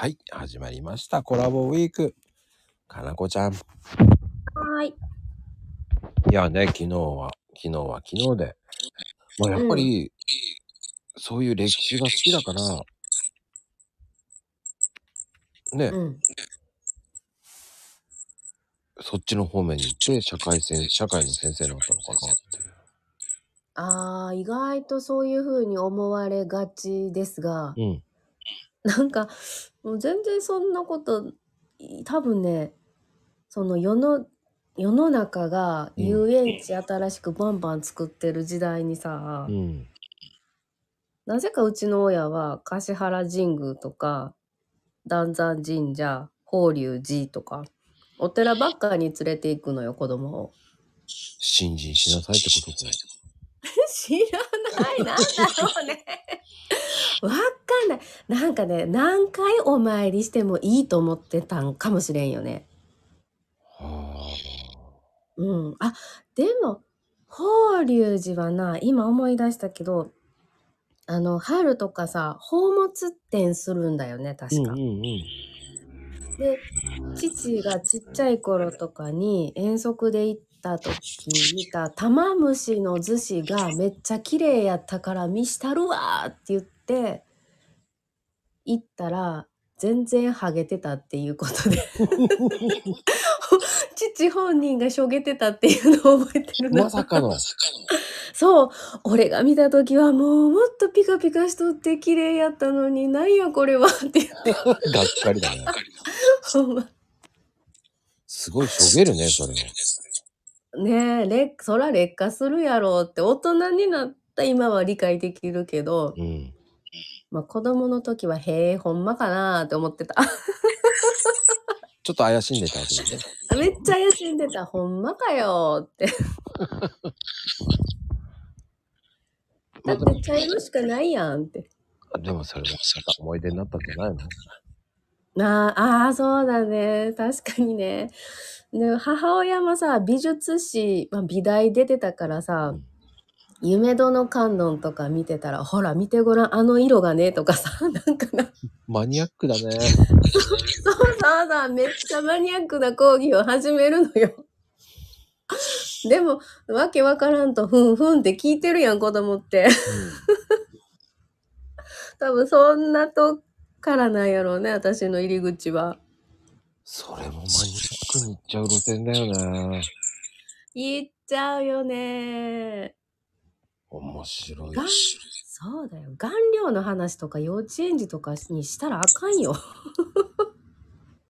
はい、始まりました。コラボウィーク。かなこちゃん。いはーい。やね、昨日は、昨日は昨日で。まあやっぱり、そういう歴史が好きだから、ね、うん。そっちの方面に行って、社会先社会の先生になったのかなっていう。あー、意外とそういう風に思われがちですが、うん。なんか、もう全然そんなこと、い多分ね、その世の、世の中がうん遊園地新しくバンバン作ってる時代にさ、うん。なぜかうちの親は橿原神宮とか、壇山神社、法隆寺とか、お寺ばっかに連れて行くのよ、子供を。信心しなさいってことか。知らない。なんだろうね。わなんかね、何回お参りしてもいいと思ってたんかもしれんよね。はうん。あ、でも、法隆寺はな、今思い出したけど、あの、春とかさ、宝物展するんだよね、あ。確か。うんうんうん。で、父がちっちゃい頃とかに遠足で行った時に見た玉虫の寿司がめっちゃ綺麗やったから見したるわーって言って、行ったら全然ハゲてたっていうことで、父本人がしょげてたっていうのを覚えてるな。まさかの。そう、俺が見た時はもうもっとピカピカしとって綺麗やったのに、なんやこれはって言って、がっかりだね。ほんますごいしょげるね、それは。ねえ、劣そら劣化するやろうって大人になった今は理解できるけど、うん。まあ子供の時はへえ、ほんまかなーって思ってた。ちょっと怪しんでたわけだね。めっちゃ怪しんでた。ほんまかよーって。だって茶色しかないやんって。でもそれは思い出になったんじゃないの？なあ、あーそうだね。確かにね。で母親もさ、美術史、まあ、美大出てたからさ、うん夢殿観音とか見てたら、ほら見てごらん、あの色がね、とかさ、なんかな。マニアックだね。そうそうそう、めっちゃマニアックな講義を始めるのよ。でも、わけわからんと、ふんふんって聞いてるやん、子供って。多分、そんなとこからなんやろうね、私の入り口は。それもマニアックに行っちゃう路線だよね。言っちゃうよね。面白いがん。そうだよ。顔料の話とか幼稚園児とかにしたらあかんよ。